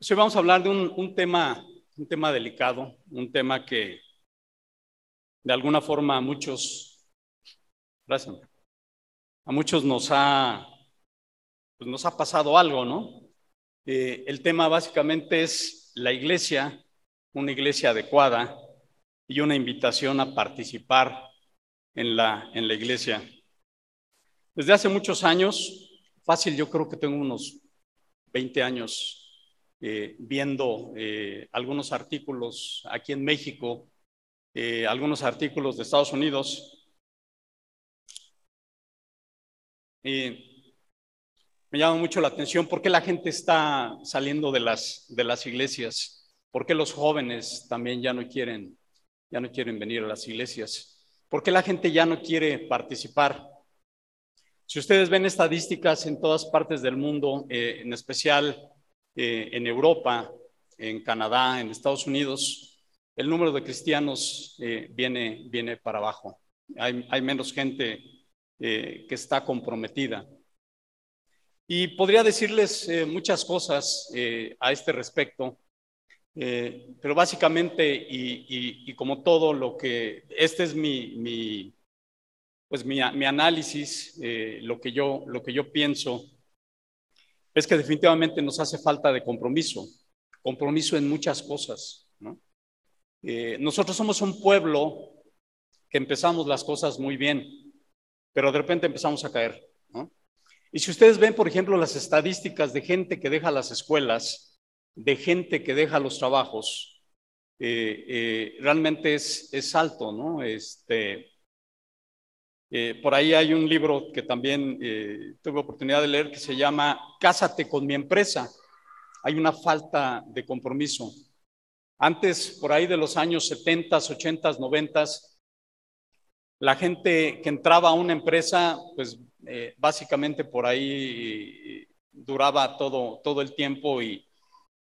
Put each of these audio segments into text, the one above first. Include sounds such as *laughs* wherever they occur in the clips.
Hoy vamos a hablar de un, tema, un tema delicado, un tema que de alguna forma a muchos, a muchos nos ha, pues nos ha pasado algo, ¿no? Eh, el tema básicamente es la iglesia, una iglesia adecuada y una invitación a participar en la, en la iglesia. Desde hace muchos años, fácil, yo creo que tengo unos 20 años eh, viendo eh, algunos artículos aquí en México, eh, algunos artículos de Estados Unidos. me llama mucho la atención por qué la gente está saliendo de las, de las iglesias, por qué los jóvenes también ya no quieren, ya no quieren venir a las iglesias, por qué la gente ya no quiere participar. Si ustedes ven estadísticas en todas partes del mundo, en especial eh, en Europa, en Canadá, en Estados Unidos, el número de cristianos eh, viene, viene para abajo. Hay, menos gente eh, que está comprometida. Y podría decirles muchas cosas a este respecto, pero básicamente, y, como todo lo que, este es mi, pues mi, mi análisis, lo, que yo, lo que yo pienso es que definitivamente nos hace falta de compromiso, compromiso en muchas cosas. Eh, nosotros somos un pueblo que empezamos las cosas muy bien, pero de repente empezamos a caer. Y si ustedes ven, por ejemplo, las estadísticas de gente que deja las escuelas, de gente que deja los trabajos, eh, eh, realmente es, es alto, ¿no? Este, eh, por ahí hay un libro que también eh, tuve oportunidad de leer que se llama Cásate con mi empresa. Hay una falta de compromiso. Antes, por ahí de los años 70, 80, 90, la gente que entraba a una empresa, pues eh, básicamente por ahí duraba todo, todo el tiempo y,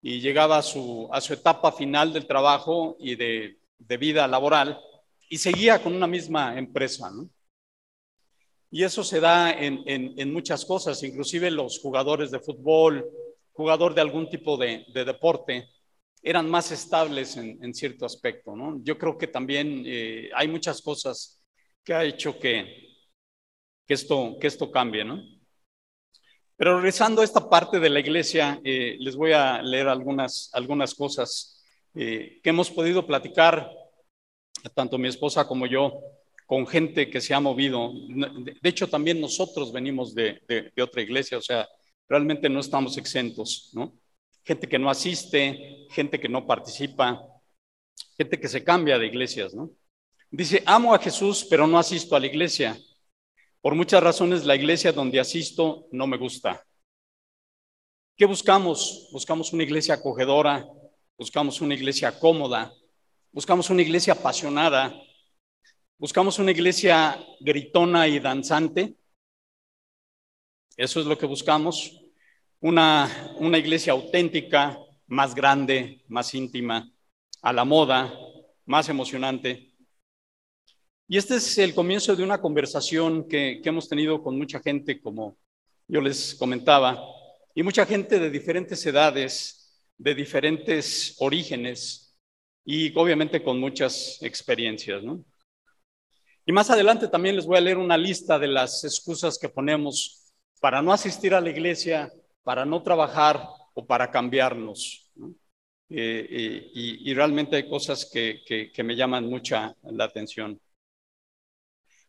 llegaba a su, a su, etapa final del trabajo y de, de vida laboral y seguía con una misma empresa. ¿no? Y eso se da en, muchas cosas, inclusive los jugadores de fútbol, jugador de algún tipo de, deporte, eran más estables en, cierto aspecto. ¿no? Yo creo que también eh, hay muchas cosas que ha hecho que, que, esto, que esto cambie. ¿no? Pero regresando a esta parte de la iglesia, eh, les voy a leer algunas, algunas cosas eh, que hemos podido platicar, tanto mi esposa como yo, con gente que se ha movido. De hecho, también nosotros venimos de, otra iglesia, o sea, realmente no estamos exentos, ¿no? Gente que no asiste, gente que no participa, gente que se cambia de iglesias, ¿no? Dice, amo a Jesús, pero no asisto a la iglesia. Por muchas razones, la iglesia donde asisto no me gusta. ¿Qué buscamos? Buscamos una iglesia acogedora, buscamos una iglesia cómoda, buscamos una iglesia apasionada, Buscamos una iglesia gritona y danzante. Eso es lo que buscamos. Una, una iglesia auténtica, más grande, más íntima, a la moda, más emocionante. Y este es el comienzo de una conversación que, que hemos tenido con mucha gente, como yo les comentaba, y mucha gente de diferentes edades, de diferentes orígenes y obviamente con muchas experiencias, ¿no? Y más adelante también les voy a leer una lista de las excusas que ponemos para no asistir a la iglesia, para no trabajar o para cambiarnos. Eh, eh, y, realmente hay cosas que, me llaman mucha la atención.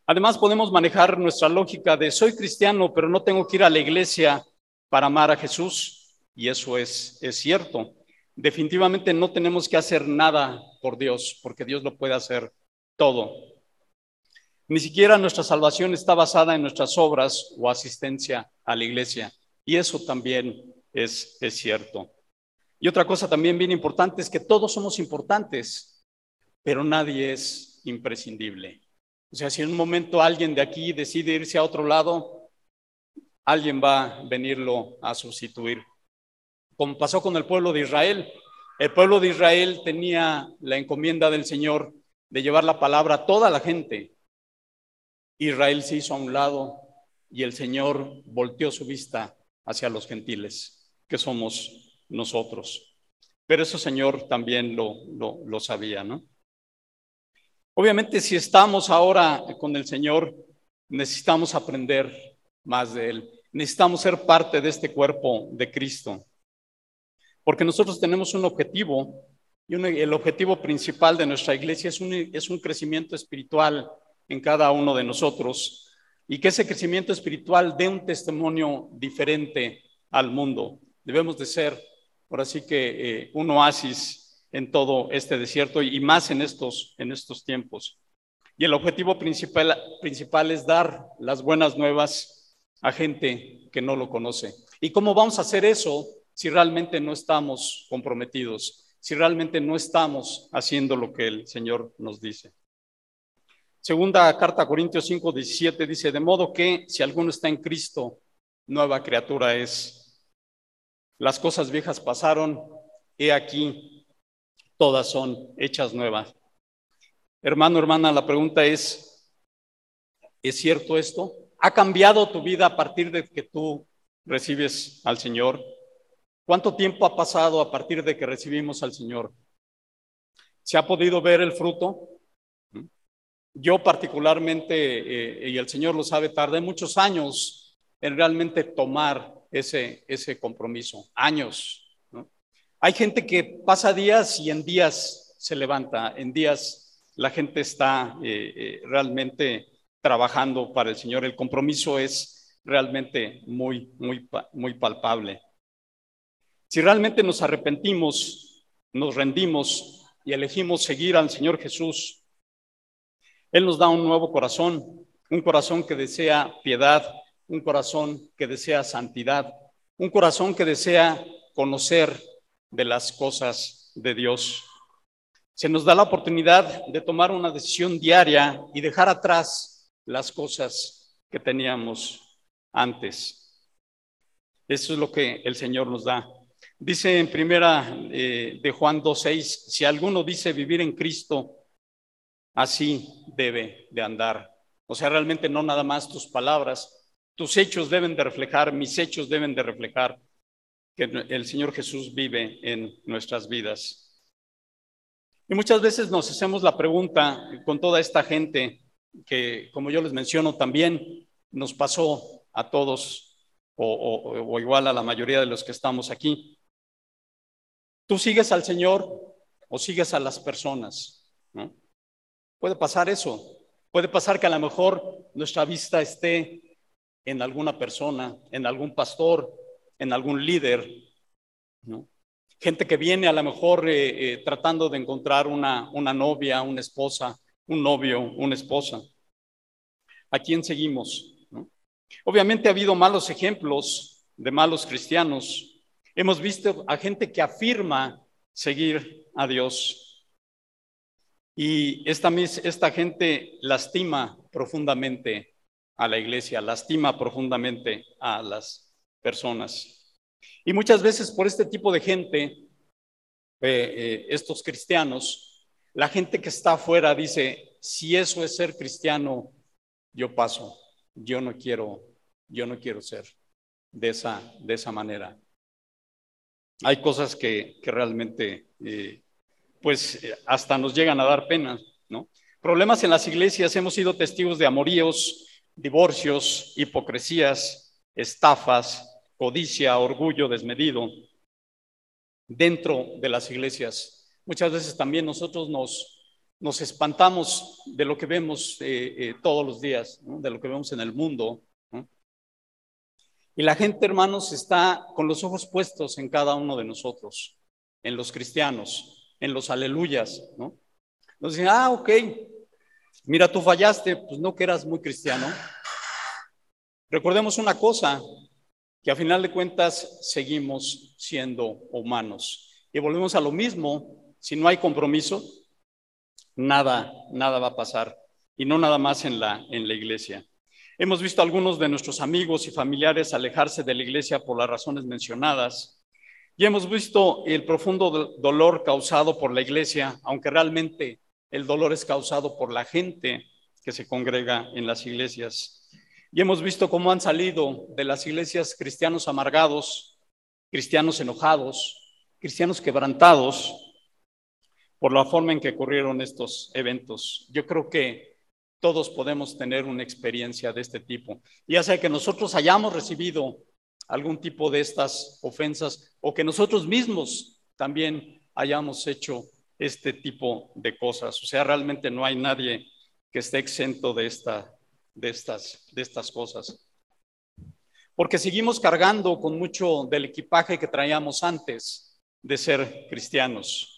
Además, podemos manejar nuestra lógica de soy cristiano, pero no tengo que ir a la iglesia para amar a Jesús. Y eso es, es cierto. Definitivamente no tenemos que hacer nada por Dios, porque Dios lo puede hacer todo. Ni siquiera nuestra salvación está basada en nuestras obras o asistencia a la iglesia. Y eso también es, cierto. Y otra cosa también bien importante es que todos somos importantes, pero nadie es imprescindible. O sea, si en un momento alguien de aquí decide irse a otro lado, alguien va a venirlo a sustituir. Como pasó con el pueblo de Israel. El pueblo de Israel tenía la encomienda del Señor de llevar la palabra a toda la gente, Israel se hizo a un lado y el Señor volteó su vista hacia los gentiles, que somos nosotros. pero eso Señor también lo, lo, lo sabía, ¿no? Obviamente si estamos ahora con el Señor, necesitamos aprender más de Él. Necesitamos ser parte de este cuerpo de Cristo. Porque nosotros tenemos un objetivo y el objetivo principal de nuestra iglesia es un, es un crecimiento espiritual en cada uno de nosotros y que ese crecimiento espiritual dé un testimonio diferente al mundo. Debemos de ser, por así que, eh, un oasis en todo este desierto y más en estos, en estos tiempos. Y el objetivo principal, principal es dar las buenas nuevas a gente que no lo conoce. ¿Y cómo vamos a hacer eso si realmente no estamos comprometidos? si realmente no estamos haciendo lo que el Señor nos dice. Segunda carta a Corintios 5, 17 dice, de modo que si alguno está en Cristo, nueva criatura es. Las cosas viejas pasaron, he aquí, todas son hechas nuevas. Hermano, hermana, la pregunta es, ¿es cierto esto? ¿Ha cambiado tu vida a partir de que tú recibes al Señor? ¿Cuánto tiempo ha pasado a partir de que recibimos al Señor? ¿Se ha podido ver el fruto? Yo particularmente, eh, y el Señor lo sabe, tardé muchos años en realmente tomar ese, ese compromiso, años. Hay gente que pasa días y en días se levanta, en días la gente está eh, eh, realmente trabajando para el Señor. El compromiso es realmente muy, muy, muy palpable. Si realmente nos arrepentimos, nos rendimos y elegimos seguir al Señor Jesús, Él nos da un nuevo corazón, un corazón que desea piedad, un corazón que desea santidad, un corazón que desea conocer de las cosas de Dios. Se nos da la oportunidad de tomar una decisión diaria y dejar atrás las cosas que teníamos antes. Eso es lo que el Señor nos da. Dice en primera eh, de Juan 2.6, si alguno dice vivir en Cristo, así debe de andar. O sea, realmente no nada más tus palabras, tus hechos deben de reflejar, mis hechos deben de reflejar que el Señor Jesús vive en nuestras vidas. Y muchas veces nos hacemos la pregunta con toda esta gente que, como yo les menciono, también nos pasó a todos o, o igual a la mayoría de los que estamos aquí. ¿Tú sigues al Señor o sigues a las personas? Puede pasar eso. Puede pasar que a lo mejor nuestra vista esté en alguna persona, en algún pastor, en algún líder. Gente que viene a lo mejor eh, eh, tratando de encontrar una, una novia, una esposa, un novio, una esposa. ¿A quién seguimos? Obviamente ha habido malos ejemplos de malos cristianos Hemos visto a gente que afirma seguir a Dios. Y esta, esta gente lastima profundamente a la iglesia, lastima profundamente a las personas. Y muchas veces por este tipo de gente, eh, eh, estos cristianos, la gente que está afuera dice, si eso es ser cristiano, yo paso, yo no quiero, yo no quiero ser de esa, de esa manera hay cosas que, realmente, eh, pues, hasta nos llegan a dar pena, ¿no? Problemas en las iglesias, hemos sido testigos de amoríos, divorcios, hipocresías, estafas, codicia, orgullo desmedido dentro de las iglesias. Muchas veces también nosotros nos, nos espantamos de lo que vemos eh, eh, todos los días, de lo que vemos en el mundo, y la gente, hermanos, está con los ojos puestos en cada uno de nosotros, en los cristianos, en los aleluyas, ¿no? Dicen, ah, ok, mira, tú fallaste, pues no que eras muy cristiano. Recordemos una cosa, que a final de cuentas seguimos siendo humanos. Y volvemos a lo mismo, si no hay compromiso, nada, nada va a pasar. Y no nada más en la, en la iglesia. Hemos visto a algunos de nuestros amigos y familiares alejarse de la iglesia por las razones mencionadas. Y hemos visto el profundo dolor causado por la iglesia, aunque realmente el dolor es causado por la gente que se congrega en las iglesias. Y hemos visto cómo han salido de las iglesias cristianos amargados, cristianos enojados, cristianos quebrantados por la forma en que ocurrieron estos eventos. Yo creo que todos podemos tener una experiencia de este tipo, ya sea que nosotros hayamos recibido algún tipo de estas ofensas o que nosotros mismos también hayamos hecho este tipo de cosas. O sea, realmente no hay nadie que esté exento de, esta, de, estas, de estas cosas. Porque seguimos cargando con mucho del equipaje que traíamos antes de ser cristianos.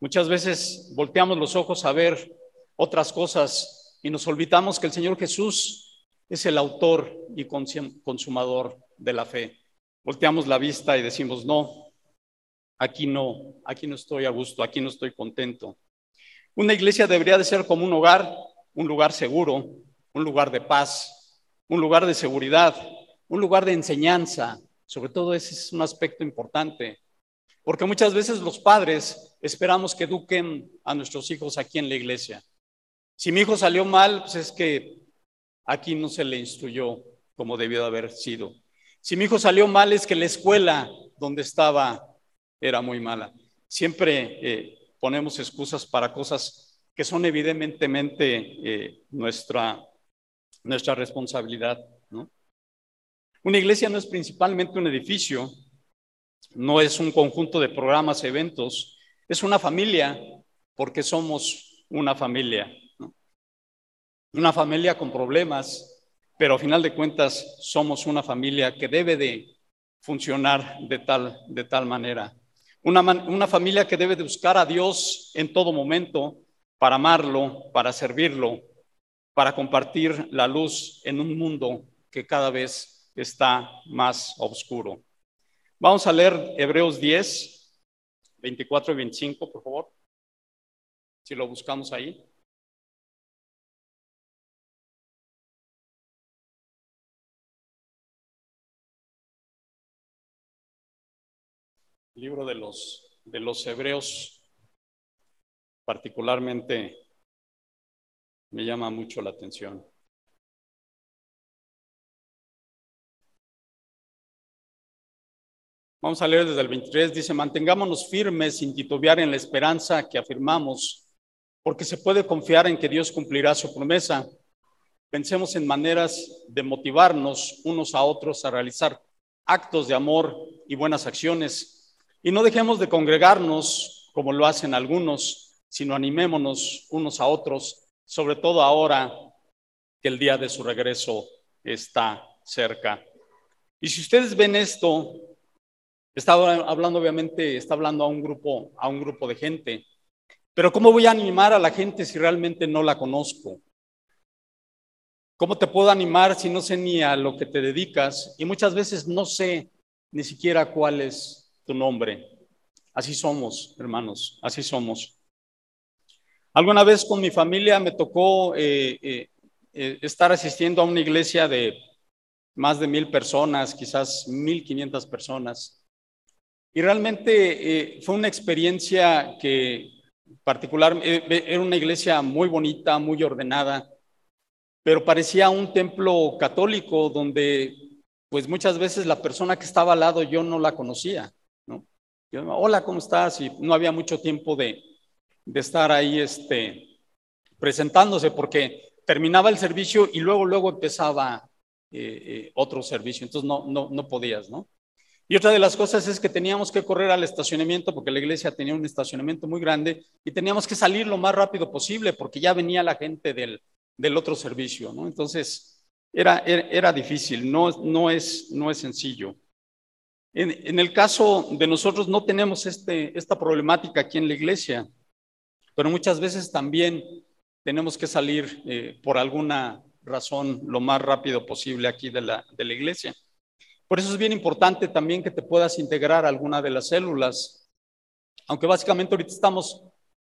Muchas veces volteamos los ojos a ver otras cosas y nos olvidamos que el Señor Jesús es el autor y consumador de la fe. Volteamos la vista y decimos, no, aquí no, aquí no estoy a gusto, aquí no estoy contento. Una iglesia debería de ser como un hogar, un lugar seguro, un lugar de paz, un lugar de seguridad, un lugar de enseñanza. Sobre todo ese es un aspecto importante, porque muchas veces los padres esperamos que eduquen a nuestros hijos aquí en la iglesia. Si mi hijo salió mal, pues es que aquí no se le instruyó como debió de haber sido. Si mi hijo salió mal, es que la escuela donde estaba era muy mala. Siempre eh, ponemos excusas para cosas que son evidentemente eh, nuestra, nuestra responsabilidad. Una iglesia no es principalmente un edificio, no es un conjunto de programas, eventos, es una familia, porque somos una familia. Una familia con problemas, pero a final de cuentas somos una familia que debe de funcionar de tal, de tal manera. Una, una familia que debe de buscar a Dios en todo momento para amarlo, para servirlo, para compartir la luz en un mundo que cada vez está más oscuro. Vamos a leer Hebreos 10, 24 y 25, por favor. Si lo buscamos ahí. Libro de los, de los hebreos particularmente me llama mucho la atención. Vamos a leer desde el 23, dice, mantengámonos firmes sin titubear en la esperanza que afirmamos, porque se puede confiar en que Dios cumplirá su promesa. Pensemos en maneras de motivarnos unos a otros a realizar actos de amor y buenas acciones y no dejemos de congregarnos como lo hacen algunos, sino animémonos unos a otros, sobre todo ahora que el día de su regreso está cerca. Y si ustedes ven esto, está hablando obviamente, está hablando a un grupo, a un grupo de gente. Pero ¿cómo voy a animar a la gente si realmente no la conozco? ¿Cómo te puedo animar si no sé ni a lo que te dedicas? Y muchas veces no sé ni siquiera cuál es tu nombre. Así somos, hermanos, así somos. Alguna vez con mi familia me tocó eh, eh, eh, estar asistiendo a una iglesia de más de mil personas, quizás mil quinientas personas. Y realmente fue una experiencia que particular, era una iglesia muy bonita, muy ordenada, pero parecía un templo católico donde pues muchas veces la persona que estaba al lado yo no la conocía hola, ¿cómo estás? Y no había mucho tiempo de, estar ahí este, presentándose porque terminaba el servicio y luego, luego empezaba eh, eh, otro servicio, entonces no, no, no podías, ¿no? Y otra de las cosas es que teníamos que correr al estacionamiento porque la iglesia tenía un estacionamiento muy grande y teníamos que salir lo más rápido posible porque ya venía la gente del, del otro servicio, ¿no? Entonces, era, era, era difícil, no, no, es, no es sencillo. En, el caso de nosotros no tenemos este, esta problemática aquí en la iglesia, pero muchas veces también tenemos que salir eh, por alguna razón lo más rápido posible aquí de la, iglesia. Por eso es bien importante también que te puedas integrar a alguna de las células, aunque básicamente ahorita estamos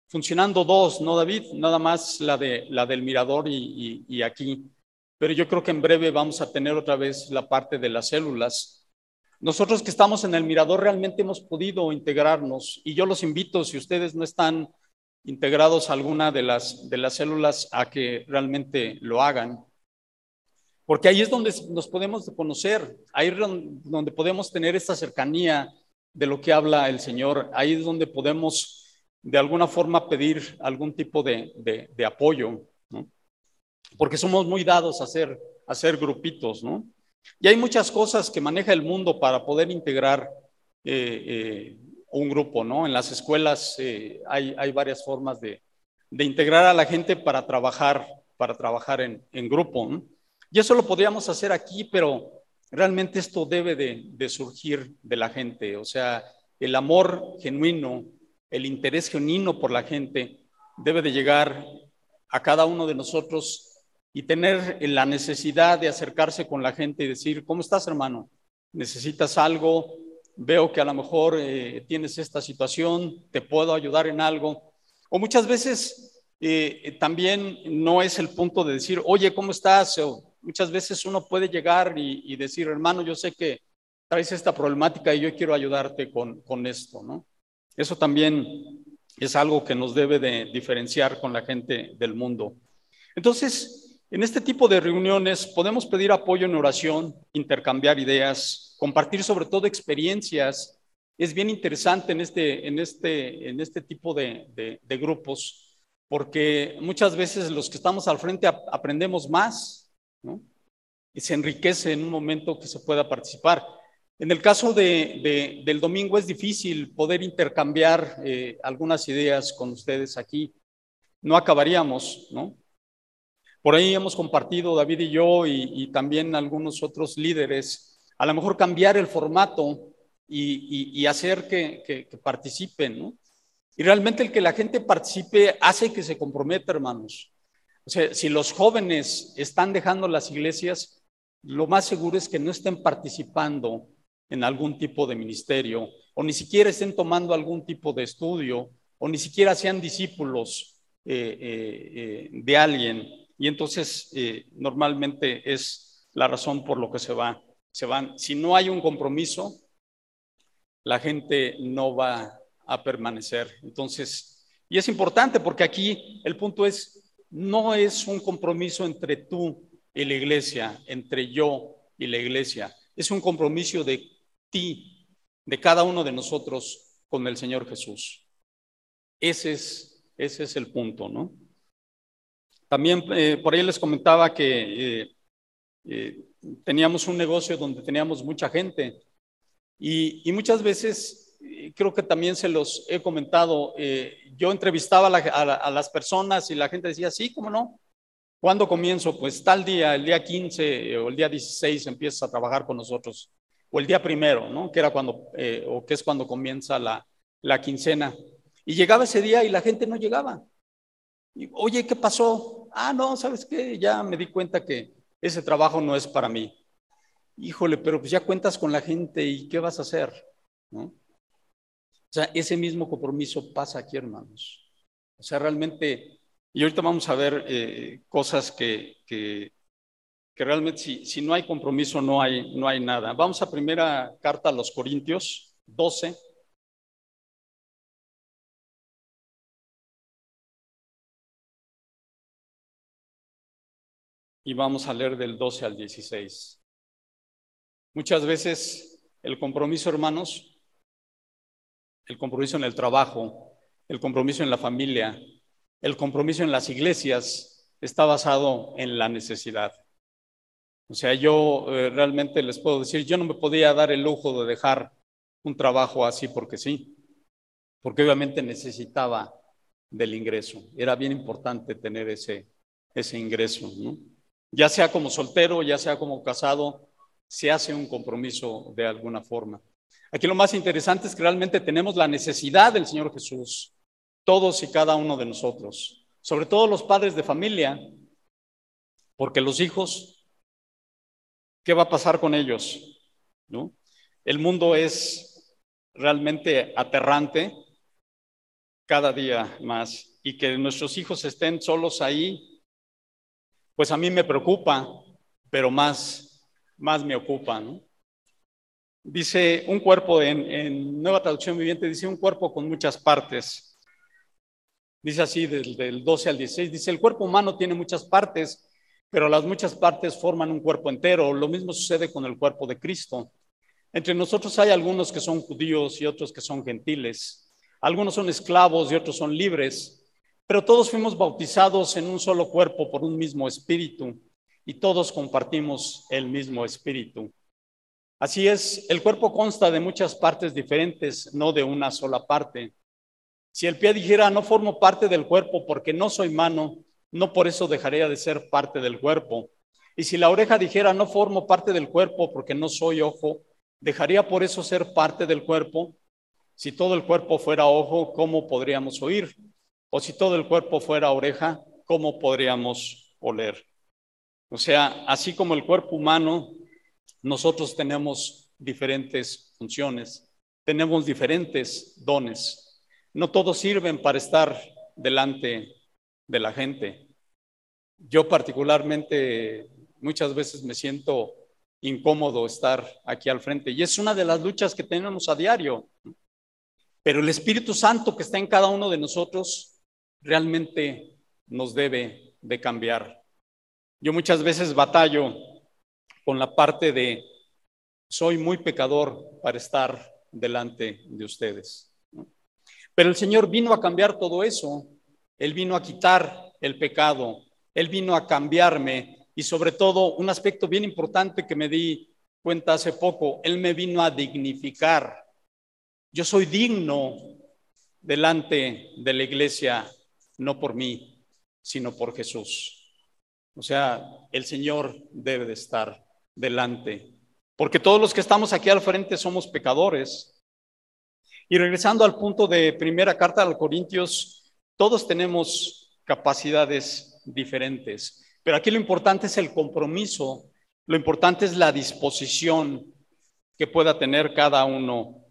funcionando dos, ¿no, David? Nada más la, de, la del mirador y aquí. Pero yo creo que en breve vamos a tener otra vez la parte de las células. Nosotros que estamos en el Mirador realmente hemos podido integrarnos y yo los invito, si ustedes no están integrados a alguna de las, de las células, a que realmente lo hagan. Porque ahí es donde nos podemos conocer, ahí es donde podemos tener esta cercanía de lo que habla el Señor. Ahí es donde podemos de alguna forma pedir algún tipo de, de, apoyo, ¿no? Porque somos muy dados a hacer, a hacer grupitos, ¿no? Y hay muchas cosas que maneja el mundo para poder integrar eh, eh, un grupo, ¿no? En las escuelas eh, hay, varias formas de, integrar a la gente para trabajar, para trabajar en, grupo. Y eso lo podríamos hacer aquí, pero realmente esto debe de, de surgir de la gente, o sea, el amor genuino, el interés genuino por la gente debe de llegar a cada uno de nosotros y tener la necesidad de acercarse con la gente y decir, ¿cómo estás hermano? ¿Necesitas algo? Veo que a lo mejor eh, tienes esta situación, te puedo ayudar en algo. O muchas veces eh, también no es el punto de decir, oye, ¿cómo estás? Muchas veces uno puede llegar y, decir, hermano, yo sé que traes esta problemática y yo quiero ayudarte con, con esto, ¿no? Eso también es algo que nos debe de diferenciar con la gente del mundo. Entonces, en este tipo de reuniones podemos pedir apoyo en oración, intercambiar ideas, compartir sobre todo experiencias. Es bien interesante en este, en este, en este tipo de, grupos, porque muchas veces los que estamos al frente aprendemos más. Y se enriquece en un momento que se pueda participar. En el caso de, del domingo es difícil poder intercambiar eh, algunas ideas con ustedes aquí. No acabaríamos, ¿no? Por ahí hemos compartido, David y yo, y, también algunos otros líderes, a lo mejor cambiar el formato y, hacer que, participen, ¿no? Y realmente el que la gente participe hace que se comprometa, hermanos. O sea, si los jóvenes están dejando las iglesias, lo más seguro es que no estén participando en algún tipo de ministerio, o ni siquiera estén tomando algún tipo de estudio, o ni siquiera sean discípulos eh, eh, eh, de alguien. Y entonces normalmente es la razón por lo que se, va, se van. Si no hay un compromiso, la gente no va a permanecer. Entonces, y es importante porque aquí el punto es, no es un compromiso entre tú y la iglesia, entre yo y la iglesia. Es un compromiso de ti, de cada uno de nosotros con el Señor Jesús. Ese es, ese es el punto, ¿no? También eh, por ahí les comentaba que eh, eh, teníamos un negocio donde teníamos mucha gente y, muchas veces, creo que también se los he comentado, yo entrevistaba a, las personas y la gente decía, sí, ¿cómo no? ¿Cuándo comienzo? Pues tal día, el día 15 o el día 16 empiezas a trabajar con nosotros o el día primero, ¿no? Que era cuando, o que es cuando comienza la, la, quincena. Y llegaba ese día y la gente no llegaba. Y, Oye, ¿qué pasó? Ah, no, ¿sabes qué? Ya me di cuenta que ese trabajo no es para mí. Híjole, pero pues ya cuentas con la gente y ¿qué vas a hacer? ¿No? O sea, ese mismo compromiso pasa aquí, hermanos. O sea, realmente, y ahorita vamos a ver eh, cosas que, que que realmente si, si, no hay compromiso no hay, no hay nada. Vamos a primera carta a los Corintios 12. Y vamos a leer del 12 al 16. Muchas veces el compromiso, hermanos, el compromiso en el trabajo, el compromiso en la familia, el compromiso en las iglesias está basado en la necesidad. O sea, yo eh, realmente les puedo decir, yo no me podía dar el lujo de dejar un trabajo así porque sí, porque obviamente necesitaba del ingreso. Era bien importante tener ese, ese ingreso, ¿no? Ya sea como soltero, ya sea como casado, se hace un compromiso de alguna forma. Aquí lo más interesante es que realmente tenemos la necesidad del Señor Jesús, todos y cada uno de nosotros, sobre todo los padres de familia, porque los hijos ¿Qué va a pasar con ellos? ¿No? El mundo es realmente aterrante cada día más y que nuestros hijos estén solos ahí, pues a mí me preocupa, pero más, más me ocupa. Dice un cuerpo en, en, Nueva Traducción Viviente, dice un cuerpo con muchas partes. Dice así del, del 12 al 16, dice el cuerpo humano tiene muchas partes pero las muchas partes forman un cuerpo entero. Lo mismo sucede con el cuerpo de Cristo. Entre nosotros hay algunos que son judíos y otros que son gentiles. Algunos son esclavos y otros son libres. Pero todos fuimos bautizados en un solo cuerpo por un mismo espíritu y todos compartimos el mismo espíritu. Así es, el cuerpo consta de muchas partes diferentes, no de una sola parte. Si el pie dijera, no formo parte del cuerpo porque no soy mano, no por eso dejaría de ser parte del cuerpo. Y si la oreja dijera, no formo parte del cuerpo porque no soy ojo, dejaría por eso ser parte del cuerpo. Si todo el cuerpo fuera ojo, ¿cómo podríamos oír? O si todo el cuerpo fuera oreja, ¿cómo podríamos oler? O sea, así como el cuerpo humano, nosotros tenemos diferentes funciones, tenemos diferentes dones. No todos sirven para estar delante de la gente. Yo particularmente muchas veces me siento incómodo estar aquí al frente y es una de las luchas que tenemos a diario. Pero el Espíritu Santo que está en cada uno de nosotros realmente nos debe de cambiar. Yo muchas veces batallo con la parte de soy muy pecador para estar delante de ustedes. Pero el Señor vino a cambiar todo eso. Él vino a quitar el pecado. Él vino a cambiarme. Y sobre todo, un aspecto bien importante que me di cuenta hace poco, Él me vino a dignificar. Yo soy digno delante de la iglesia, no por mí, sino por Jesús. O sea, el Señor debe de estar delante, porque todos los que estamos aquí al frente somos pecadores. Y regresando al punto de primera carta a los Corintios, todos tenemos capacidades diferentes, pero aquí lo importante es el compromiso, lo importante es la disposición que pueda tener cada uno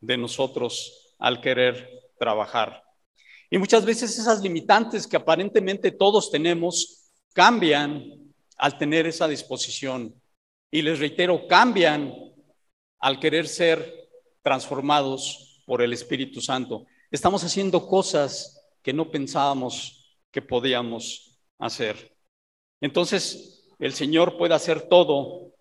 de nosotros al querer trabajar. Y muchas veces esas limitantes que aparentemente todos tenemos, cambian al tener esa disposición. Y les reitero, cambian al querer ser transformados por el Espíritu Santo. Estamos haciendo cosas que no pensábamos que podíamos hacer. Entonces, el Señor puede hacer todo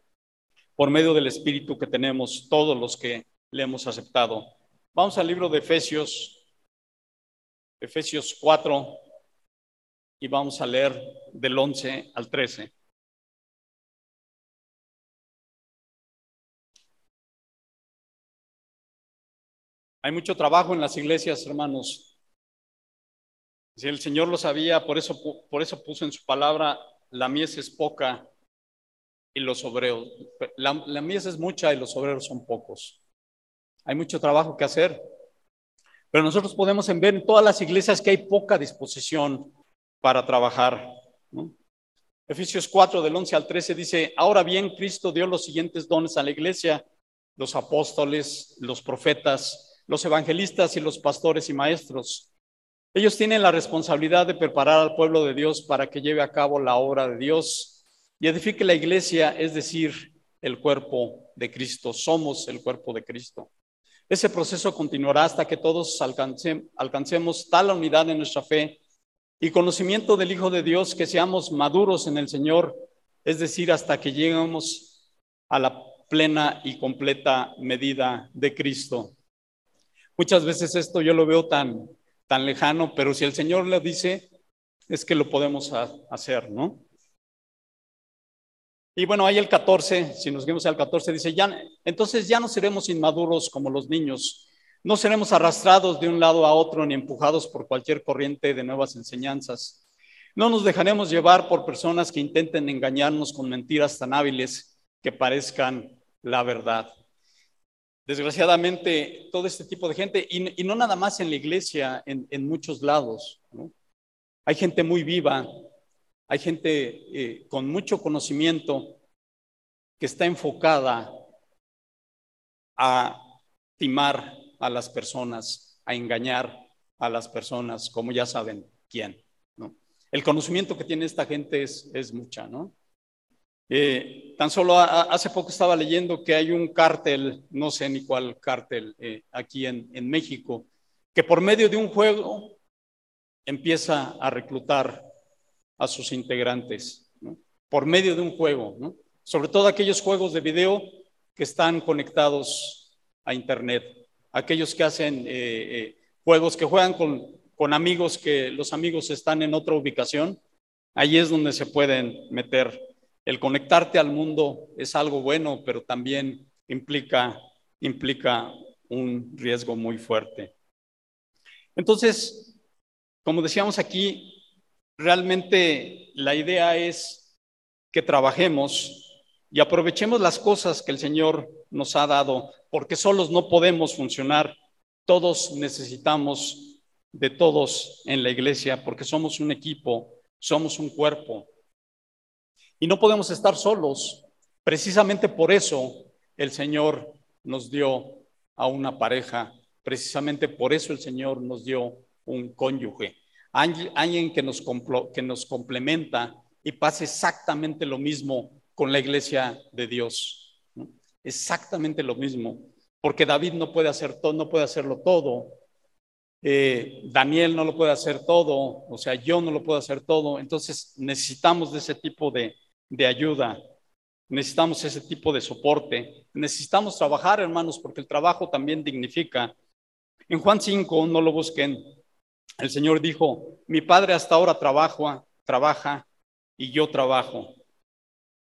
por medio del Espíritu que tenemos todos los que le hemos aceptado. Vamos al libro de Efesios, Efesios 4, y vamos a leer del 11 al 13. Hay mucho trabajo en las iglesias, hermanos. Si el Señor lo sabía, por eso, por eso puso en su palabra, la mies es poca y los obreros. La, la mies es mucha y los obreros son pocos. Hay mucho trabajo que hacer. Pero nosotros podemos ver en todas las iglesias que hay poca disposición para trabajar. Efesios 4 del 11 al 13 dice, ahora bien, Cristo dio los siguientes dones a la iglesia, los apóstoles, los profetas, los evangelistas y los pastores y maestros. Ellos tienen la responsabilidad de preparar al pueblo de Dios para que lleve a cabo la obra de Dios y edifique la iglesia, es decir, el cuerpo de Cristo. Somos el cuerpo de Cristo. Ese proceso continuará hasta que todos alcancemos tal unidad en nuestra fe y conocimiento del Hijo de Dios, que seamos maduros en el Señor, es decir, hasta que lleguemos a la plena y completa medida de Cristo. Muchas veces esto yo lo veo tan, tan lejano, pero si el Señor le dice, es que lo podemos hacer, ¿no? Y bueno, ahí el 14, si nos vemos al 14, dice, ya, entonces ya no seremos inmaduros como los niños, no seremos arrastrados de un lado a otro ni empujados por cualquier corriente de nuevas enseñanzas. No nos dejaremos llevar por personas que intenten engañarnos con mentiras tan hábiles que parezcan la verdad. Desgraciadamente, todo este tipo de gente, y, no nada más en la iglesia, en, muchos lados, hay gente muy viva, hay gente eh, con mucho conocimiento que está enfocada a timar a las personas, a engañar a las personas, como ya saben quién. El conocimiento que tiene esta gente es, es mucha, ¿no? Eh, tan solo hace poco estaba leyendo que hay un cártel, no sé ni cuál cártel, eh, aquí en, México, que por medio de un juego empieza a reclutar a sus integrantes, por medio de un juego, sobre todo aquellos juegos de video que están conectados a Internet, aquellos que hacen eh, juegos, que juegan con, con amigos, que los amigos están en otra ubicación, ahí es donde se pueden meter. El conectarte al mundo es algo bueno, pero también implica, implica un riesgo muy fuerte. Entonces, como decíamos aquí, realmente la idea es que trabajemos y aprovechemos las cosas que el Señor nos ha dado, porque solos no podemos funcionar. Todos necesitamos de todos en la iglesia, porque somos un equipo, somos un cuerpo. Y no podemos estar solos. Precisamente por eso el Señor nos dio a una pareja. Precisamente por eso el Señor nos dio un cónyuge. Alguien que nos, que nos complementa y pasa exactamente lo mismo con la iglesia de Dios. Exactamente lo mismo. Porque David no puede hacer todo, no puede hacerlo todo. Eh, Daniel no lo puede hacer todo, o sea, yo no lo puedo hacer todo. Entonces necesitamos de ese tipo de, de ayuda. Necesitamos ese tipo de soporte. Necesitamos trabajar, hermanos, porque el trabajo también dignifica. En Juan 5, no lo busquen, el Señor dijo, mi Padre hasta ahora trabaja, trabaja y yo trabajo.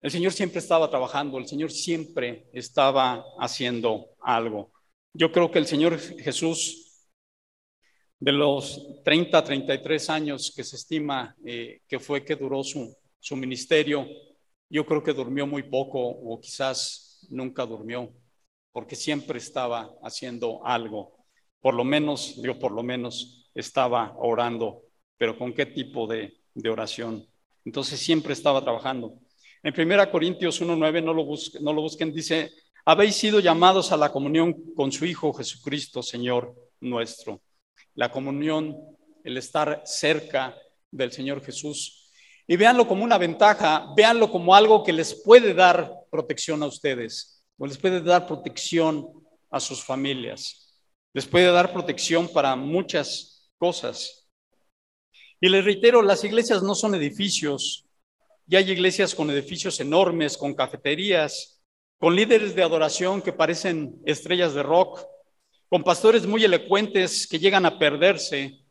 El Señor siempre estaba trabajando, el Señor siempre estaba haciendo algo. Yo creo que el Señor Jesús, de los 30, 33 años que se estima eh, que fue que duró su, ministerio, yo creo que durmió muy poco o quizás nunca durmió, porque siempre estaba haciendo algo. Por lo menos, yo por lo menos estaba orando, pero ¿con qué tipo de, oración? Entonces siempre estaba trabajando. En 1 Corintios 1.9, no, lo busquen, no lo busquen, dice, habéis sido llamados a la comunión con su Hijo Jesucristo, Señor nuestro. La comunión, el estar cerca del Señor Jesús, y véanlo como una ventaja, véanlo como algo que les puede dar protección a ustedes, o les puede dar protección a sus familias, les puede dar protección para muchas cosas. Y les reitero, las iglesias no son edificios, ya hay iglesias con edificios enormes, con cafeterías, con líderes de adoración que parecen estrellas de rock, con pastores muy elocuentes que llegan a perderse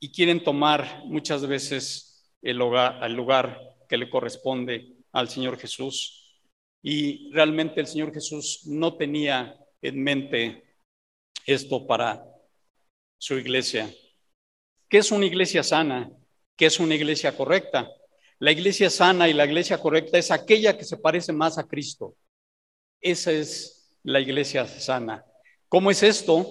y quieren tomar muchas veces el lugar, el lugar que le corresponde al Señor Jesús. Y realmente el Señor Jesús no tenía en mente esto para su iglesia. ¿Qué es una iglesia sana? ¿Qué es una iglesia correcta? La iglesia sana y la iglesia correcta es aquella que se parece más a Cristo. Esa es la iglesia sana. ¿Cómo es esto?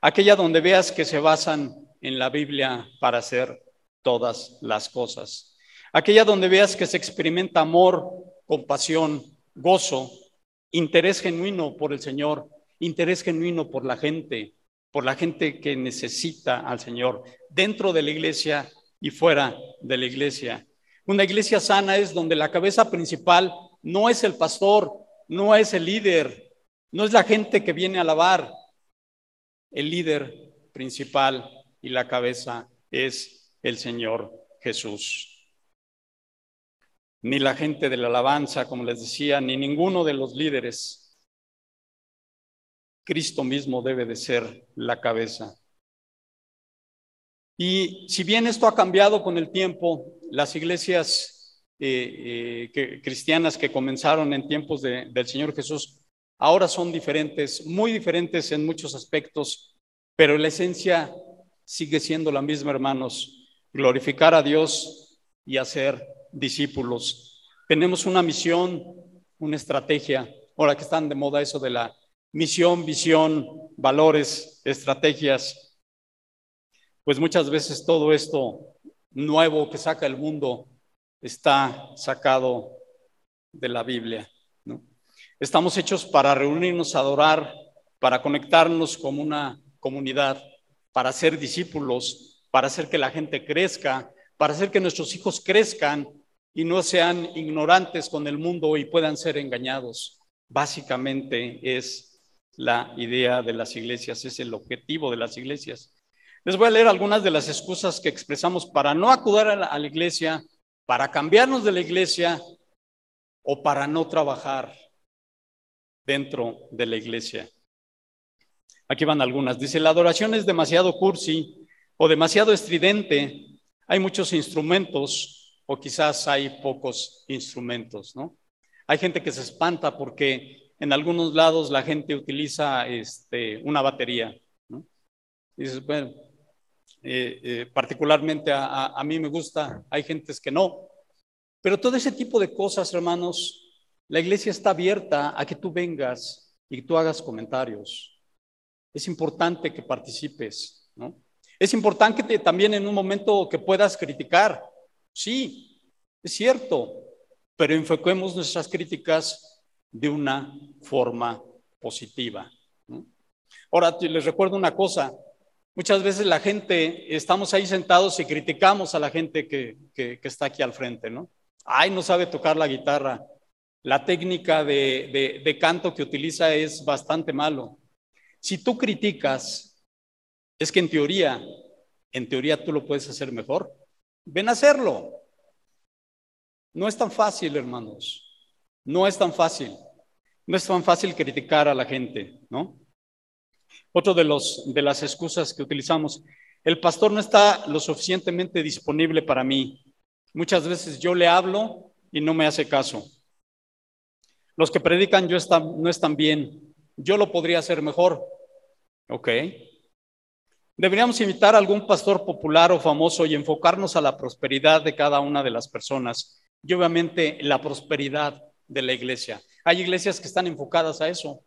Aquella donde veas que se basan en la Biblia para hacer todas las cosas. Aquella donde veas que se experimenta amor, compasión, gozo, interés genuino por el Señor, interés genuino por la gente, por la gente que necesita al Señor, dentro de la iglesia y fuera de la iglesia. Una iglesia sana es donde la cabeza principal no es el pastor, no es el líder, no es la gente que viene a alabar. El líder principal y la cabeza es el Señor Jesús. Ni la gente de la alabanza, como les decía, ni ninguno de los líderes. Cristo mismo debe de ser la cabeza. Y si bien esto ha cambiado con el tiempo, las iglesias eh, eh, cristianas que comenzaron en tiempos del Señor Jesús ahora son diferentes, muy diferentes en muchos aspectos, pero la esencia sigue siendo la misma, hermanos, glorificar a Dios y hacer discípulos. Tenemos una misión, una estrategia, ahora que están de moda eso de la misión, visión, valores, estrategias, pues muchas veces todo esto nuevo que saca el mundo está sacado de la Biblia. Estamos hechos para reunirnos, adorar, para conectarnos como una comunidad para ser discípulos, para hacer que la gente crezca, para hacer que nuestros hijos crezcan y no sean ignorantes con el mundo y puedan ser engañados. Básicamente es la idea de las iglesias, es el objetivo de las iglesias. Les voy a leer algunas de las excusas que expresamos para no acudir a la, iglesia, para cambiarnos de la iglesia o para no trabajar dentro de la iglesia. Aquí van algunas. Dice, la adoración es demasiado cursi o demasiado estridente. Hay muchos instrumentos o quizás hay pocos instrumentos, ¿no? Hay gente que se espanta porque en algunos lados la gente utiliza este, una batería. ¿no? dices, bueno, eh, eh, particularmente a, mí me gusta, hay gentes que no. Pero todo ese tipo de cosas, hermanos, la iglesia está abierta a que tú vengas y tú hagas comentarios. Es importante que participes. Es importante que también en un momento que puedas criticar. Sí, es cierto, pero enfoquemos nuestras críticas de una forma positiva. Ahora, les recuerdo una cosa, muchas veces la gente, estamos ahí sentados y criticamos a la gente que, que, está aquí al frente, ¿no? Ay, no sabe tocar la guitarra. La técnica de, de, de canto que utiliza es bastante malo. Si tú criticas, es que en teoría, en teoría tú lo puedes hacer mejor. Ven a hacerlo. No es tan fácil, hermanos. No es tan fácil. No es tan fácil criticar a la gente, ¿no? Otro de, los, de las excusas que utilizamos, el pastor no está lo suficientemente disponible para mí. Muchas veces yo le hablo y no me hace caso. Los que predican yo no están bien. Yo lo podría hacer mejor. Ok. Deberíamos invitar a algún pastor popular o famoso y enfocarnos a la prosperidad de cada una de las personas y obviamente la prosperidad de la iglesia. Hay iglesias que están enfocadas a eso.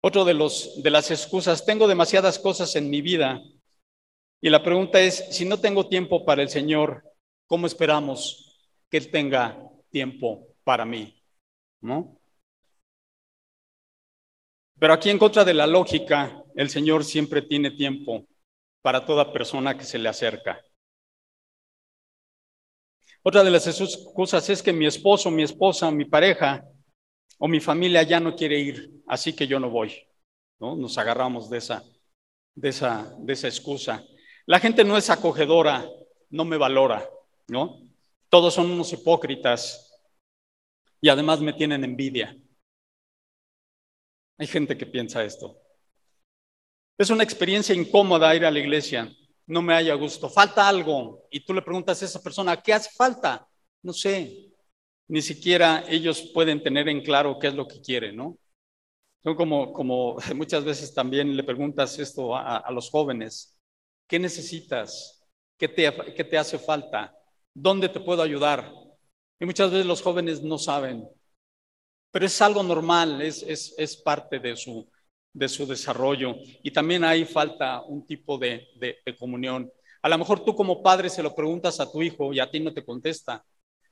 Otro de, los, de las excusas, tengo demasiadas cosas en mi vida y la pregunta es, si no tengo tiempo para el Señor, ¿cómo esperamos que Él tenga tiempo para mí? ¿No? Pero aquí en contra de la lógica, el Señor siempre tiene tiempo para toda persona que se le acerca. Otra de las excusas es que mi esposo, mi esposa, mi pareja o mi familia ya no quiere ir, así que yo no voy. ¿no? Nos agarramos de esa, de, esa, de esa excusa. La gente no es acogedora, no me valora, ¿no? Todos son unos hipócritas y además me tienen envidia. Hay gente que piensa esto. Es una experiencia incómoda ir a la iglesia no me haya gusto, falta algo. Y tú le preguntas a esa persona, ¿qué hace falta? No sé. Ni siquiera ellos pueden tener en claro qué es lo que quieren, ¿no? Son como, como *laughs* muchas veces también le preguntas esto a, los jóvenes, ¿qué necesitas? ¿Qué te, ¿Qué te hace falta? ¿Dónde te puedo ayudar? Y muchas veces los jóvenes no saben, pero es algo normal, es, es, es parte de su, de su desarrollo. Y también ahí falta un tipo de, comunión. A lo mejor tú como padre se lo preguntas a tu hijo y a ti no te contesta,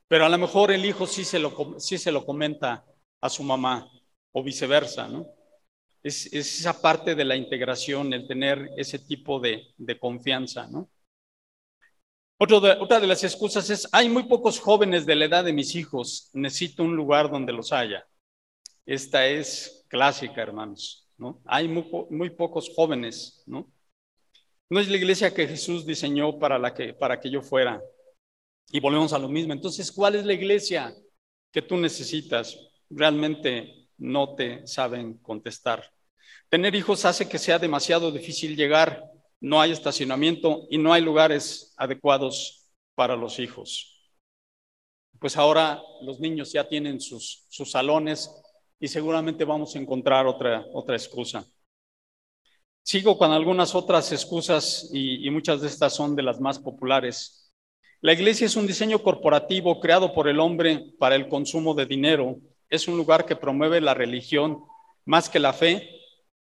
pero a lo mejor el hijo sí se lo, sí se lo comenta a su mamá o viceversa, ¿no? Es, esa parte de la integración, el tener ese tipo de, confianza, ¿no? otra de las excusas es, hay muy pocos jóvenes de la edad de mis hijos, necesito un lugar donde los haya. Esta es clásica, hermanos. Hay muy, pocos jóvenes, ¿no? No es la iglesia que Jesús diseñó para, la que, para que yo fuera. Y volvemos a lo mismo. Entonces, ¿cuál es la iglesia que tú necesitas? Realmente no te saben contestar. Tener hijos hace que sea demasiado difícil llegar, no hay estacionamiento y no hay lugares adecuados para los hijos. Pues ahora los niños ya tienen sus, sus salones y seguramente vamos a encontrar otra, otra excusa. Sigo con algunas otras excusas y, muchas de estas son de las más populares. La iglesia es un diseño corporativo creado por el hombre para el consumo de dinero. Es un lugar que promueve la religión más que la fe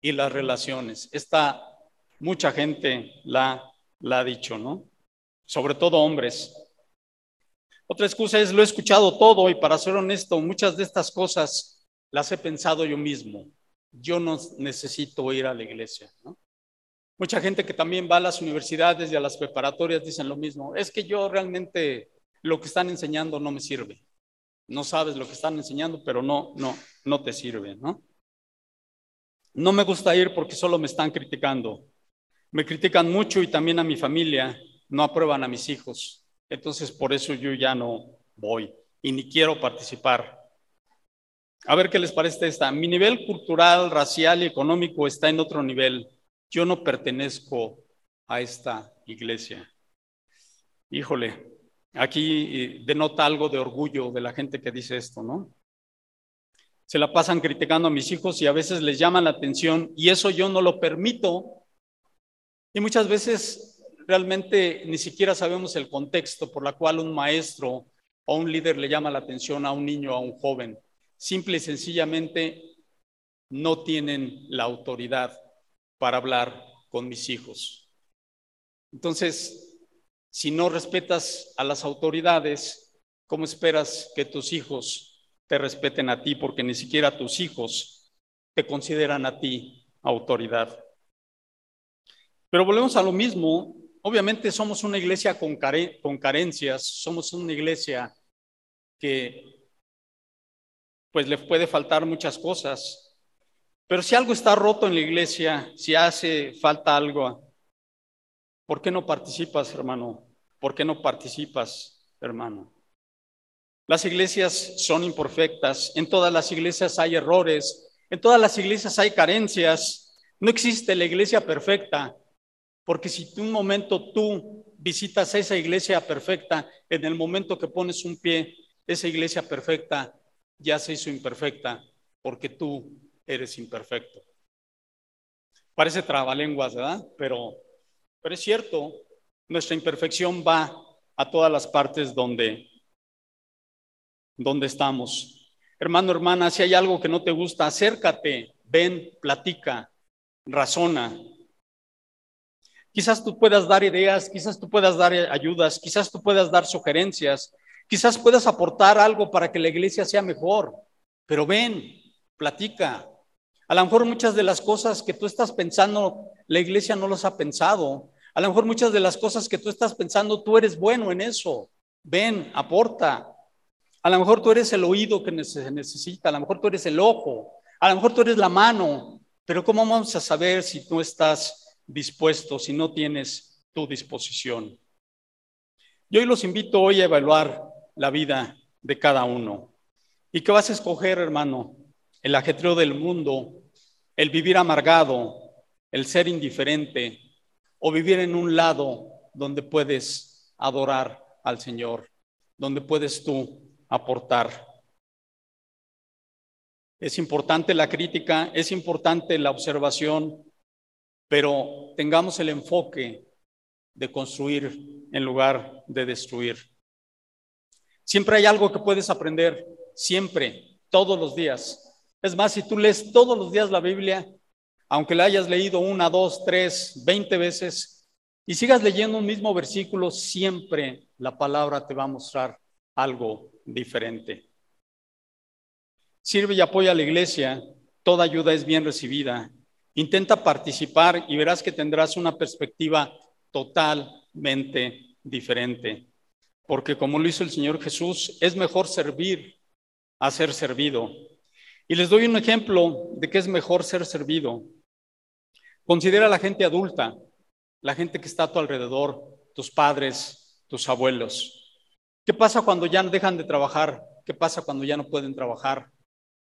y las relaciones. Esta mucha gente la ha dicho, ¿no? Sobre todo hombres. Otra excusa es, lo he escuchado todo y para ser honesto, muchas de estas cosas las he pensado yo mismo. Yo no necesito ir a la iglesia. Mucha gente que también va a las universidades y a las preparatorias dicen lo mismo. Es que yo realmente lo que están enseñando no me sirve. No sabes lo que están enseñando, pero no, no, no te sirve, ¿no? No me gusta ir porque solo me están criticando. Me critican mucho y también a mi familia. No aprueban a mis hijos. Entonces, por eso yo ya no voy y ni quiero participar A ver qué les parece esta. Mi nivel cultural, racial y económico está en otro nivel. Yo no pertenezco a esta iglesia. Híjole, aquí eh, denota algo de orgullo de la gente que dice esto, ¿no? Se la pasan criticando a mis hijos y a veces les llaman la atención y eso yo no lo permito. Y muchas veces realmente ni siquiera sabemos el contexto por la cual un maestro o un líder le llama la atención a un niño o a un joven. Simple y sencillamente no tienen la autoridad para hablar con mis hijos. Entonces, si no respetas a las autoridades, ¿cómo esperas que tus hijos te respeten a ti? Porque ni siquiera tus hijos te consideran a ti autoridad. Pero volvemos a lo mismo, obviamente somos una iglesia con, con carencias, somos una iglesia que pues le puede faltar muchas cosas. Pero si algo está roto en la iglesia, si hace falta algo, ¿por qué no participas, hermano? ¿Por qué no participas, hermano? Las iglesias son imperfectas, en todas las iglesias hay errores, en todas las iglesias hay carencias, no existe la iglesia perfecta, porque si un momento tú visitas esa iglesia perfecta, en el momento que pones un pie, esa iglesia perfecta ya se hizo imperfecta porque tú eres imperfecto. Parece trabalenguas, ¿verdad? Pero, pero es cierto, nuestra imperfección va a todas las partes donde, donde estamos. Hermano, hermana, si hay algo que no te gusta, acércate, ven, platica, razona, Quizás tú puedas dar ideas, quizás tú puedas dar ayudas, quizás tú puedas dar sugerencias, quizás puedas aportar algo para que la iglesia sea mejor. Pero ven, platica. A lo mejor muchas de las cosas que tú estás pensando, la iglesia no las ha pensado. A lo mejor muchas de las cosas que tú estás pensando, tú eres bueno en eso. Ven, aporta. A lo mejor tú eres el oído que se necesita, a lo mejor tú eres el ojo, a lo mejor tú eres la mano, pero ¿cómo vamos a saber si tú estás dispuesto si no tienes tu disposición. Y hoy los invito hoy a evaluar la vida de cada uno. ¿Y qué vas a escoger, hermano? El ajetreo del mundo, el vivir amargado, el ser indiferente o vivir en un lado donde puedes adorar al Señor, donde puedes tú aportar. Es importante la crítica, es importante la observación, pero tengamos el enfoque de construir en lugar de destruir. Siempre hay algo que puedes aprender, siempre, todos los días. Es más, si tú lees todos los días la Biblia, aunque la hayas leído una, dos, tres, veinte veces, y sigas leyendo un mismo versículo, siempre la palabra te va a mostrar algo diferente. Sirve y apoya a la iglesia, toda ayuda es bien recibida Intenta participar y verás que tendrás una perspectiva totalmente diferente. Porque como lo hizo el Señor Jesús, es mejor servir a ser servido. Y les doy un ejemplo de que es mejor ser servido. Considera a la gente adulta, la gente que está a tu alrededor, tus padres, tus abuelos. ¿Qué pasa cuando ya dejan de trabajar? ¿Qué pasa cuando ya no pueden trabajar?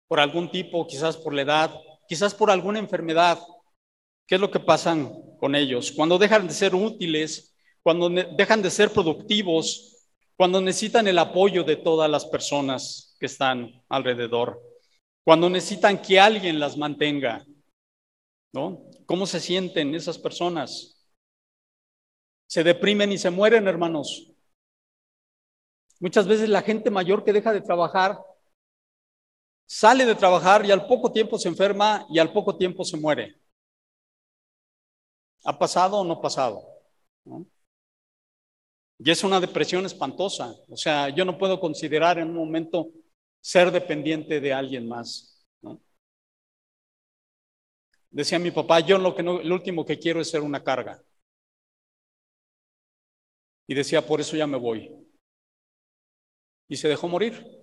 Por algún tipo, quizás por la edad, quizás por alguna enfermedad. ¿Qué es lo que pasan con ellos? Cuando dejan de ser útiles, cuando dejan de ser productivos, cuando necesitan el apoyo de todas las personas que están alrededor, cuando necesitan que alguien las mantenga, ¿no? ¿Cómo se sienten esas personas? Se deprimen y se mueren, hermanos. Muchas veces la gente mayor que deja de trabajar sale de trabajar y al poco tiempo se enferma y al poco tiempo se muere. ¿Ha pasado o no pasado? Y es una depresión espantosa. O sea, yo no puedo considerar en un momento ser dependiente de alguien más. Decía mi papá, yo lo, que no, lo último que quiero es ser una carga. Y decía, por eso ya me voy. Y se dejó morir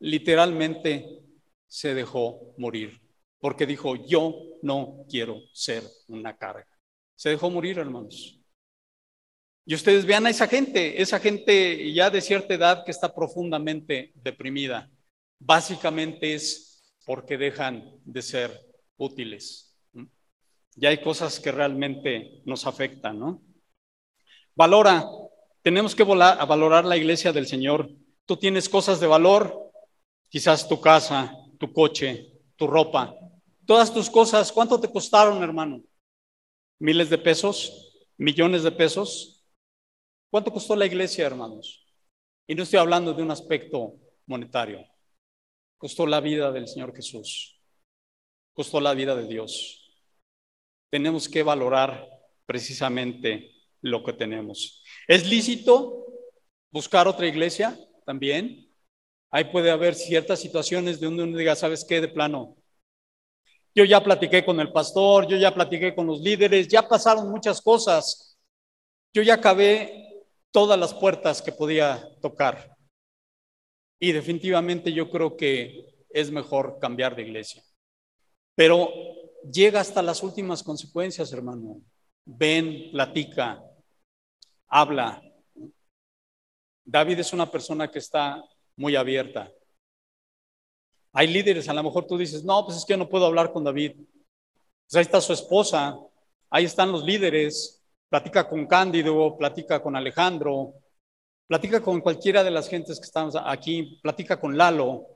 literalmente se dejó morir, porque dijo, yo no quiero ser una carga. Se dejó morir, hermanos. Y ustedes vean a esa gente, esa gente ya de cierta edad que está profundamente deprimida, básicamente es porque dejan de ser útiles. Ya hay cosas que realmente nos afectan, ¿no? Valora, tenemos que valorar la iglesia del Señor. Tú tienes cosas de valor, quizás tu casa, tu coche, tu ropa, todas tus cosas, ¿cuánto te costaron, hermano? ¿Miles de pesos? ¿Millones de pesos? ¿Cuánto costó la iglesia, hermanos? Y no estoy hablando de un aspecto monetario. Costó la vida del Señor Jesús. Costó la vida de Dios. Tenemos que valorar precisamente lo que tenemos. ¿Es lícito buscar otra iglesia también? Ahí puede haber ciertas situaciones de donde uno diga, ¿sabes qué? De plano. Yo ya platiqué con el pastor, yo ya platiqué con los líderes, ya pasaron muchas cosas. Yo ya acabé todas las puertas que podía tocar. Y definitivamente yo creo que es mejor cambiar de iglesia. Pero llega hasta las últimas consecuencias, hermano. Ven, platica, habla. David es una persona que está muy abierta. Hay líderes, a lo mejor tú dices, no, pues es que no puedo hablar con David. Pues ahí está su esposa, ahí están los líderes, platica con Cándido, platica con Alejandro, platica con cualquiera de las gentes que estamos aquí, platica con Lalo,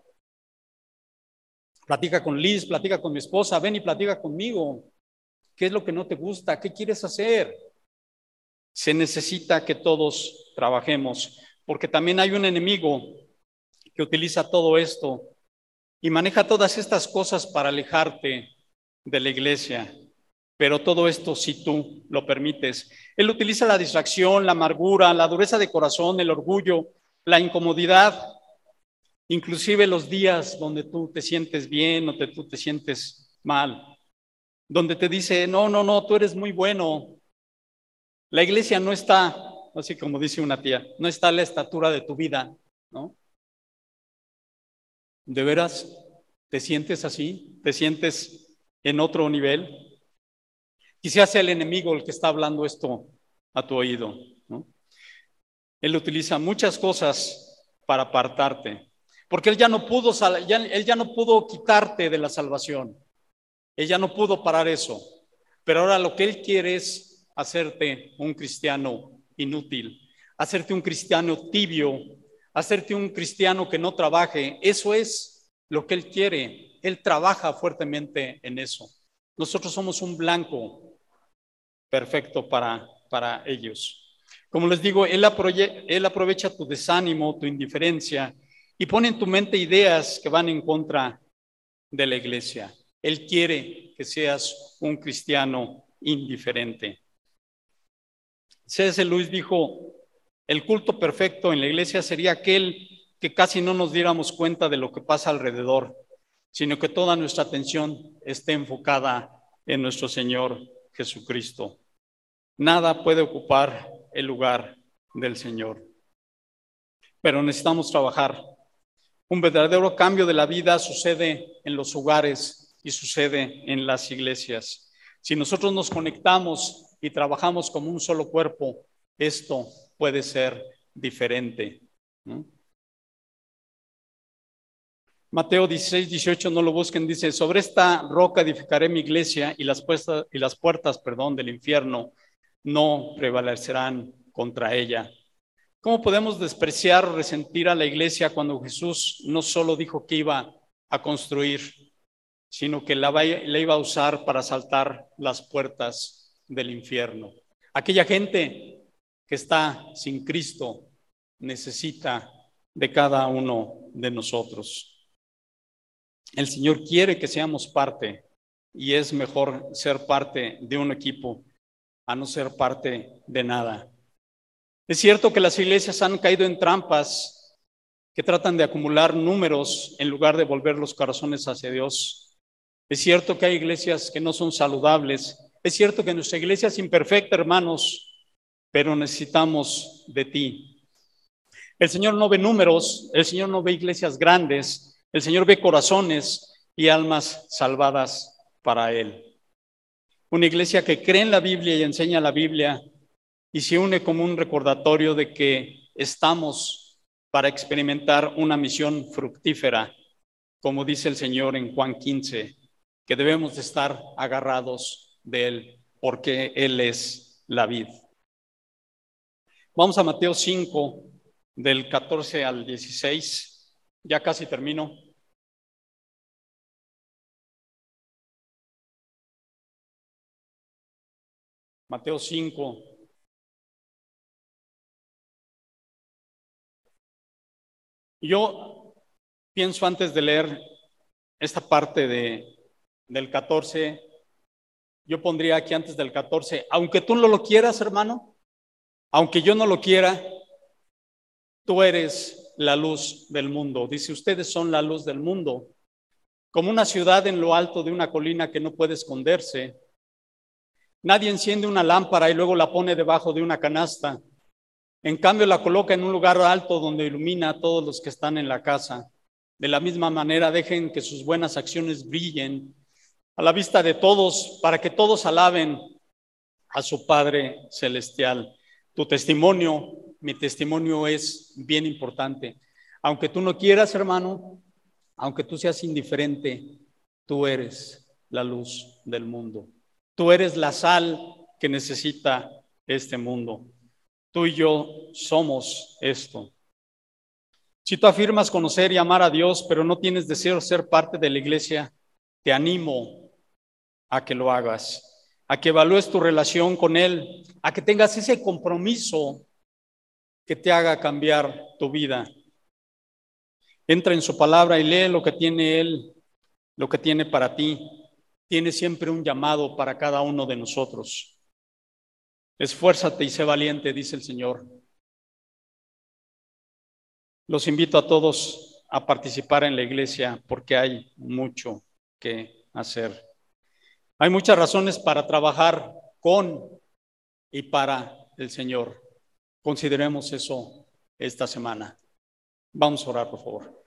platica con Liz, platica con mi esposa, ven y platica conmigo. ¿Qué es lo que no te gusta? ¿Qué quieres hacer? Se necesita que todos trabajemos, porque también hay un enemigo que utiliza todo esto y maneja todas estas cosas para alejarte de la iglesia. Pero todo esto si tú lo permites. Él utiliza la distracción, la amargura, la dureza de corazón, el orgullo, la incomodidad, inclusive los días donde tú te sientes bien o tú te sientes mal, donde te dice, no, no, no, tú eres muy bueno. La iglesia no está, así como dice una tía, no está a la estatura de tu vida, ¿no? ¿De veras te sientes así? ¿Te sientes en otro nivel? Quizás sea el enemigo el que está hablando esto a tu oído. Él utiliza muchas cosas para apartarte, porque ya no pudo, él ya no pudo quitarte de la salvación. Él ya no pudo parar eso. Pero ahora lo que él quiere es hacerte un cristiano inútil, hacerte un cristiano tibio, hacerte un cristiano que no trabaje. Eso es lo que Él quiere. Él trabaja fuertemente en eso. Nosotros somos un blanco perfecto para, para ellos. Como les digo, él, aprovecha tu desánimo, tu indiferencia y pone en tu mente ideas que van en contra de la iglesia. Él quiere que seas un cristiano indiferente. C.S. Luis dijo, el culto perfecto en la iglesia sería aquel que casi no nos diéramos cuenta de lo que pasa alrededor, sino que toda nuestra atención esté enfocada en nuestro Señor Jesucristo. Nada puede ocupar el lugar del Señor. Pero necesitamos trabajar. Un verdadero cambio de la vida sucede en los hogares y sucede en las iglesias. Si nosotros nos conectamos y trabajamos como un solo cuerpo, esto puede ser diferente. Mateo 16, 18, no lo busquen, dice, sobre esta roca edificaré mi iglesia y las, puertas, y las puertas perdón, del infierno no prevalecerán contra ella. ¿Cómo podemos despreciar o resentir a la iglesia cuando Jesús no solo dijo que iba a construir, sino que la, la iba a usar para saltar las puertas del infierno? Aquella gente que está sin Cristo necesita de cada uno de nosotros. El Señor quiere que seamos parte y es mejor ser parte de un equipo a no ser parte de nada. Es cierto que las iglesias han caído en trampas que tratan de acumular números en lugar de volver los corazones hacia Dios. Es cierto que hay iglesias que no son saludables. Es cierto que nuestra iglesia es imperfecta, hermanos, pero necesitamos de ti. El Señor no ve números, el Señor no ve iglesias grandes, el Señor ve corazones y almas salvadas para Él. Una iglesia que cree en la Biblia y enseña la Biblia y se une como un recordatorio de que estamos para experimentar una misión fructífera como dice el Señor en Juan 15, que debemos de estar agarrados de Él, porque Él es la vid. Vamos a Mateo 5, del 14 al 16. Ya casi termino. Mateo 5. Yo pienso antes de leer esta parte de, del 14, yo pondría aquí antes del 14, aunque tú no lo quieras, hermano, aunque yo no lo quiera, tú eres la luz del mundo. Dice, ustedes son la luz del mundo, como una ciudad en lo alto de una colina que no puede esconderse. Nadie enciende una lámpara y luego la pone debajo de una canasta. En cambio, la coloca en un lugar alto donde ilumina a todos los que están en la casa. De la misma manera, dejen que sus buenas acciones brillen a la vista de todos para que todos alaben a su Padre Celestial. Tu testimonio, mi testimonio es bien importante. Aunque tú no quieras, hermano, aunque tú seas indiferente, tú eres la luz del mundo. Tú eres la sal que necesita este mundo. Tú y yo somos esto. Si tú afirmas conocer y amar a Dios, pero no tienes deseo de ser parte de la iglesia, te animo a que lo hagas, a que evalúes tu relación con Él, a que tengas ese compromiso que te haga cambiar tu vida. Entra en su palabra y lee lo que tiene Él, lo que tiene para ti tiene siempre un llamado para cada uno de nosotros. Esfuérzate y sé valiente, dice el Señor. Los invito a todos a participar en la iglesia porque hay mucho que hacer. Hay muchas razones para trabajar con y para el Señor. Consideremos eso esta semana. Vamos a orar, por favor.